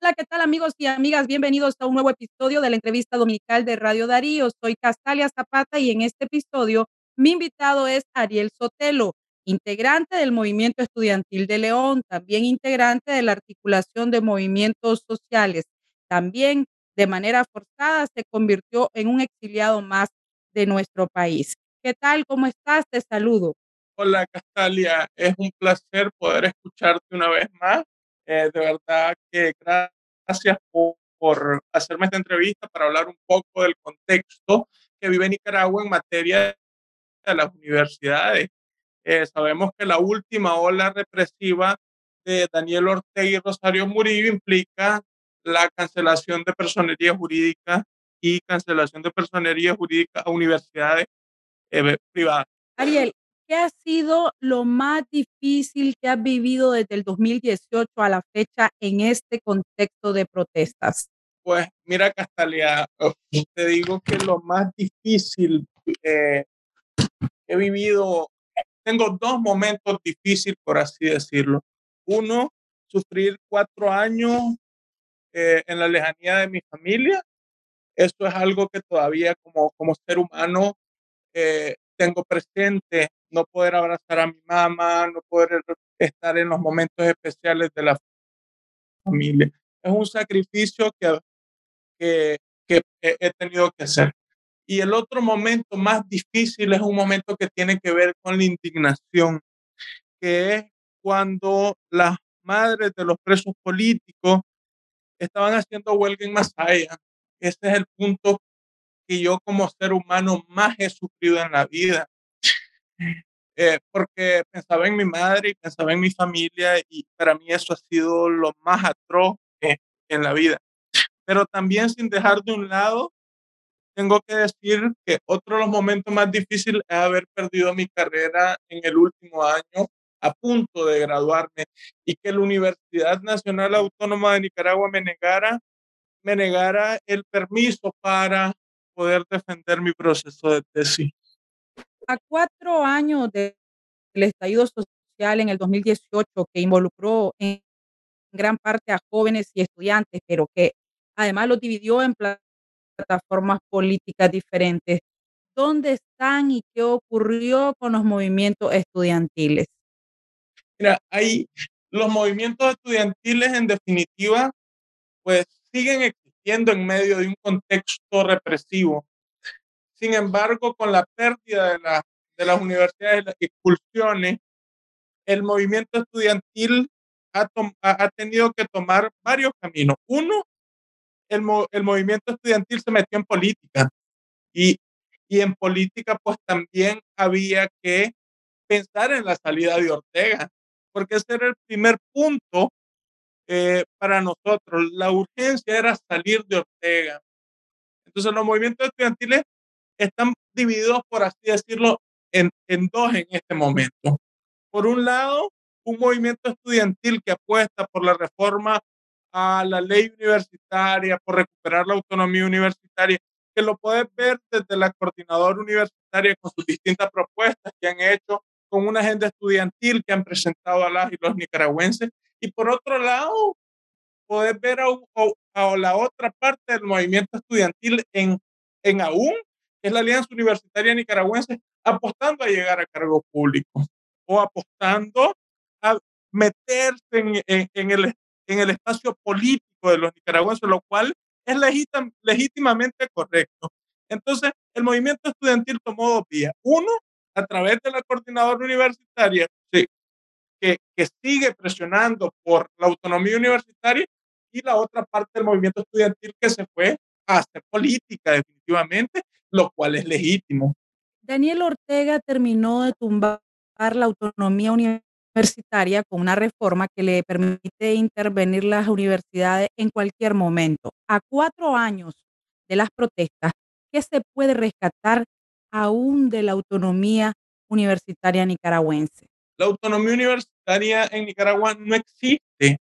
Hola, ¿qué tal amigos y amigas? Bienvenidos a un nuevo episodio de la entrevista dominical de Radio Darío. Soy Castalia Zapata y en este episodio mi invitado es Ariel Sotelo, integrante del Movimiento Estudiantil de León, también integrante de la articulación de movimientos sociales. También de manera forzada se convirtió en un exiliado más de nuestro país. ¿Qué tal? ¿Cómo estás? Te saludo. Hola Castalia, es un placer poder escucharte una vez más eh, de verdad que gracias por, hacerme esta entrevista para hablar un poco del contexto que vive Nicaragua en materia de las universidades. Eh, sabemos que la última ola represiva de Daniel Ortega y Rosario Murillo implica la cancelación de personería jurídica y cancelación de personería jurídica a universidades eh, privadas. Ariel, ¿Qué ha sido lo más difícil que has vivido desde el 2018 a la fecha en este contexto de protestas? Pues mira, Castalia, oh, te digo que lo más difícil eh, he vivido, tengo dos momentos difíciles, por así decirlo. Uno, sufrir cuatro años eh, en la lejanía de mi familia. Esto es algo que todavía como, como ser humano eh, tengo presente no poder abrazar a mi mamá, no poder estar en los momentos especiales de la familia. Es un sacrificio que, que, que he tenido que hacer. Y el otro momento más difícil es un momento que tiene que ver con la indignación, que es cuando las madres de los presos políticos estaban haciendo huelga en Masaya. Ese es el punto que yo como ser humano más he sufrido en la vida. Eh, porque pensaba en mi madre y pensaba en mi familia y para mí eso ha sido lo más atroz en la vida. Pero también sin dejar de un lado, tengo que decir que otro de los momentos más difíciles es haber perdido mi carrera en el último año a punto de graduarme y que la Universidad Nacional Autónoma de Nicaragua me negara, me negara el permiso para poder defender mi proceso de tesis. A cuatro años del estallido social en el 2018, que involucró en gran parte a jóvenes y estudiantes, pero que además los dividió en plataformas políticas diferentes. ¿Dónde están y qué ocurrió con los movimientos estudiantiles? Mira, hay los movimientos estudiantiles en definitiva, pues siguen existiendo en medio de un contexto represivo sin embargo, con la pérdida de, la, de las universidades, las expulsiones, el movimiento estudiantil ha, ha, tenido que tomar varios caminos. Uno, el, el movimiento estudiantil se metió en política y, y en política pues también había que pensar en la salida de Ortega, porque ese era el primer punto eh, para nosotros. La urgencia era salir de Ortega. Entonces los movimientos estudiantiles están divididos, por así decirlo, en, en dos en este momento. Por un lado, un movimiento estudiantil que apuesta por la reforma a la ley universitaria, por recuperar la autonomía universitaria, que lo puedes ver desde la coordinadora universitaria con sus distintas propuestas que han hecho, con una agenda estudiantil que han presentado a las y los nicaragüenses. Y por otro lado, puedes ver a, a, a la otra parte del movimiento estudiantil en, en aún es la Alianza Universitaria Nicaragüense apostando a llegar a cargo público o apostando a meterse en, en, el, en el espacio político de los nicaragüenses, lo cual es legítimamente correcto. Entonces, el movimiento estudiantil tomó dos vías. Uno, a través de la coordinadora universitaria, que, que sigue presionando por la autonomía universitaria, y la otra parte del movimiento estudiantil que se fue a hacer política definitivamente lo cual es legítimo. Daniel Ortega terminó de tumbar la autonomía universitaria con una reforma que le permite intervenir las universidades en cualquier momento. A cuatro años de las protestas, ¿qué se puede rescatar aún de la autonomía universitaria nicaragüense? La autonomía universitaria en Nicaragua no existe.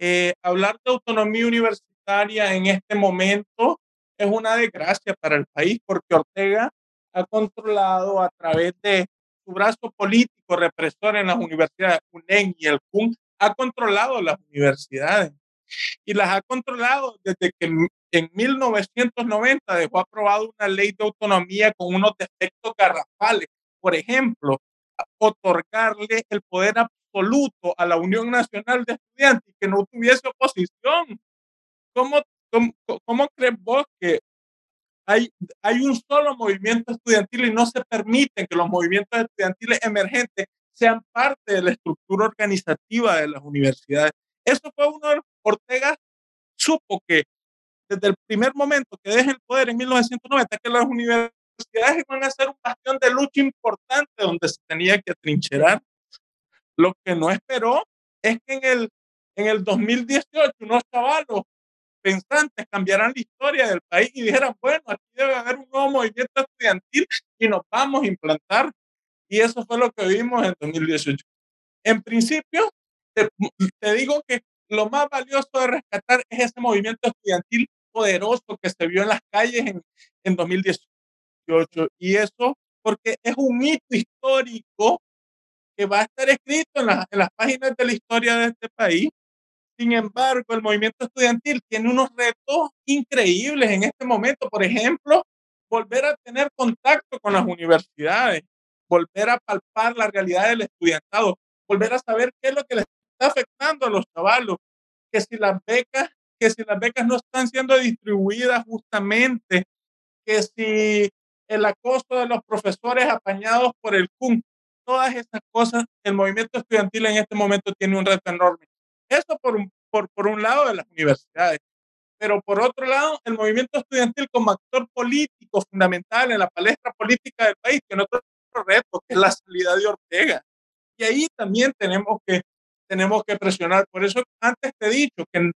Eh, hablar de autonomía universitaria en este momento es una desgracia para el país porque Ortega ha controlado a través de su brazo político represor en las universidades, UNEN y el CUN, ha controlado las universidades. y las ha controlado desde que en 1990 dejó aprobada una ley de autonomía con unos defectos garrafales. Por ejemplo, otorgarle el poder absoluto a la Unión Nacional de Estudiantes y que no tuviese oposición. ¿Cómo, cómo, cómo crees vos que hay, hay un solo movimiento estudiantil y no se permiten que los movimientos estudiantiles emergentes sean parte de la estructura organizativa de las universidades? Eso fue uno de los, Ortega supo que desde el primer momento que deje el poder en 1990, que las universidades iban a ser un bastión de lucha importante donde se tenía que trincherar. Lo que no esperó es que en el, en el 2018 unos chavalos pensantes cambiaran la historia del país y dijeran, bueno, aquí debe haber un nuevo movimiento estudiantil y nos vamos a implantar. Y eso fue lo que vimos en 2018. En principio, te, te digo que lo más valioso de rescatar es ese movimiento estudiantil poderoso que se vio en las calles en, en 2018. Y eso porque es un hito histórico que va a estar escrito en, la, en las páginas de la historia de este país. Sin embargo, el movimiento estudiantil tiene unos retos increíbles en este momento. Por ejemplo, volver a tener contacto con las universidades, volver a palpar la realidad del estudiantado, volver a saber qué es lo que les está afectando a los chavalos, que si las becas que si las becas no están siendo distribuidas justamente, que si el acoso de los profesores apañados por el CUN, todas esas cosas, el movimiento estudiantil en este momento tiene un reto enorme. Eso por un, por, por un lado de las universidades, pero por otro lado, el movimiento estudiantil como actor político fundamental en la palestra política del país tiene otro reto, que es la salida de Ortega. Y ahí también tenemos que, tenemos que presionar. Por eso antes te he dicho que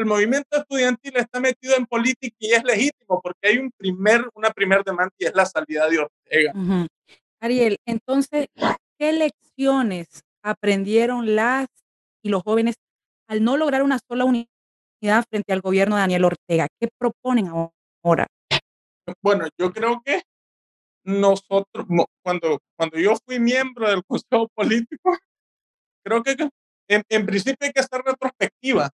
el movimiento estudiantil está metido en política y es legítimo porque hay un primer, una primera demanda y es la salida de Ortega. Uh -huh. Ariel, entonces, ¿qué lecciones aprendieron las y los jóvenes al no lograr una sola unidad frente al gobierno de Daniel Ortega? ¿Qué proponen ahora? Bueno, yo creo que nosotros, cuando, cuando yo fui miembro del Consejo Político, creo que en, en principio hay que hacer retrospectiva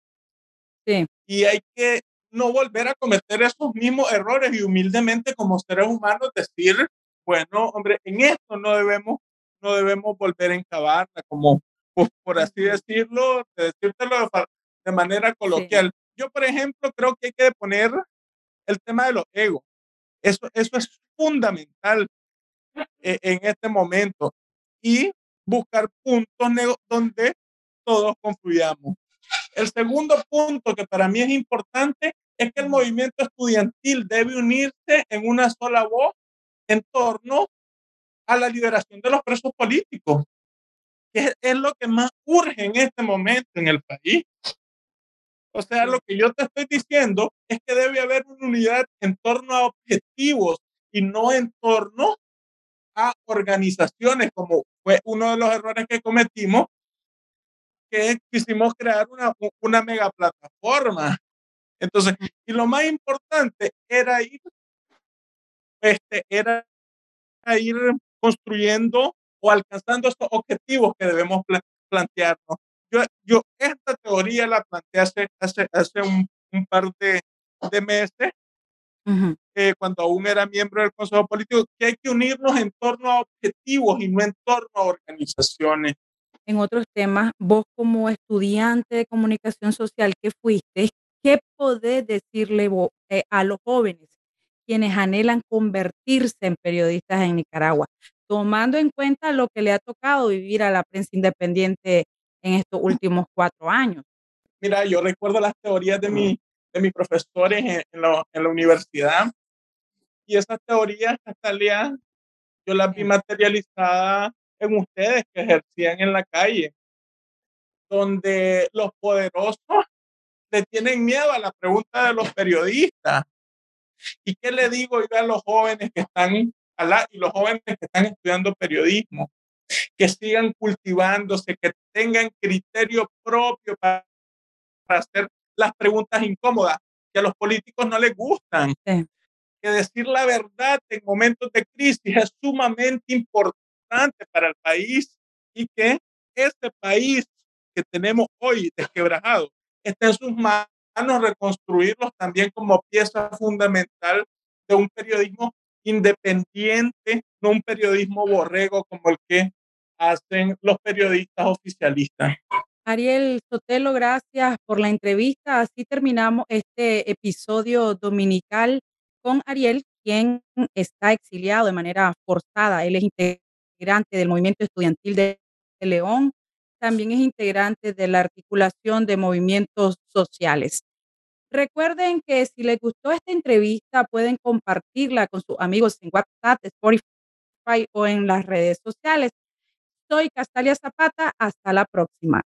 Sí. Y hay que no volver a cometer esos mismos errores y humildemente como seres humanos decir, bueno, hombre, en esto no debemos, no debemos volver a encabarla, como pues, por así decirlo, de decírtelo de, de manera coloquial. Sí. Yo, por ejemplo, creo que hay que poner el tema de los egos. Eso, eso es fundamental eh, en este momento y buscar puntos donde todos confluyamos. El segundo punto que para mí es importante es que el movimiento estudiantil debe unirse en una sola voz en torno a la liberación de los presos políticos, que es lo que más urge en este momento en el país. O sea, lo que yo te estoy diciendo es que debe haber una unidad en torno a objetivos y no en torno a organizaciones, como fue uno de los errores que cometimos, que quisimos crear una, una mega plataforma. Entonces, y lo más importante era ir, este, era ir construyendo o alcanzando estos objetivos que debemos pla plantearnos. Yo, yo esta teoría la planteé hace, hace, hace un, un par de, de meses, uh -huh. eh, cuando aún era miembro del Consejo Político, que hay que unirnos en torno a objetivos y no en torno a organizaciones en otros temas, vos como estudiante de comunicación social que fuiste, ¿qué podés decirle vos, eh, a los jóvenes quienes anhelan convertirse en periodistas en Nicaragua, tomando en cuenta lo que le ha tocado vivir a la prensa independiente en estos últimos cuatro años? Mira, yo recuerdo las teorías de, mi, de mis profesores en, en, la, en la universidad y esas teorías, Natalia, yo las vi materializadas en ustedes que ejercían en la calle, donde los poderosos le tienen miedo a la pregunta de los periodistas. ¿Y qué le digo yo a los jóvenes que están a la, y los jóvenes que están estudiando periodismo? Que sigan cultivándose, que tengan criterio propio para, para hacer las preguntas incómodas que a los políticos no les gustan. Sí. Que decir la verdad en momentos de crisis es sumamente importante para el país y que este país que tenemos hoy desquebrajado está en sus manos reconstruirlos también como pieza fundamental de un periodismo independiente, no un periodismo borrego como el que hacen los periodistas oficialistas. Ariel Sotelo, gracias por la entrevista. Así terminamos este episodio dominical con Ariel, quien está exiliado de manera forzada. Él es integrante del movimiento estudiantil de León, también es integrante de la articulación de movimientos sociales. Recuerden que si les gustó esta entrevista, pueden compartirla con sus amigos en WhatsApp, Spotify o en las redes sociales. Soy Castalia Zapata. Hasta la próxima.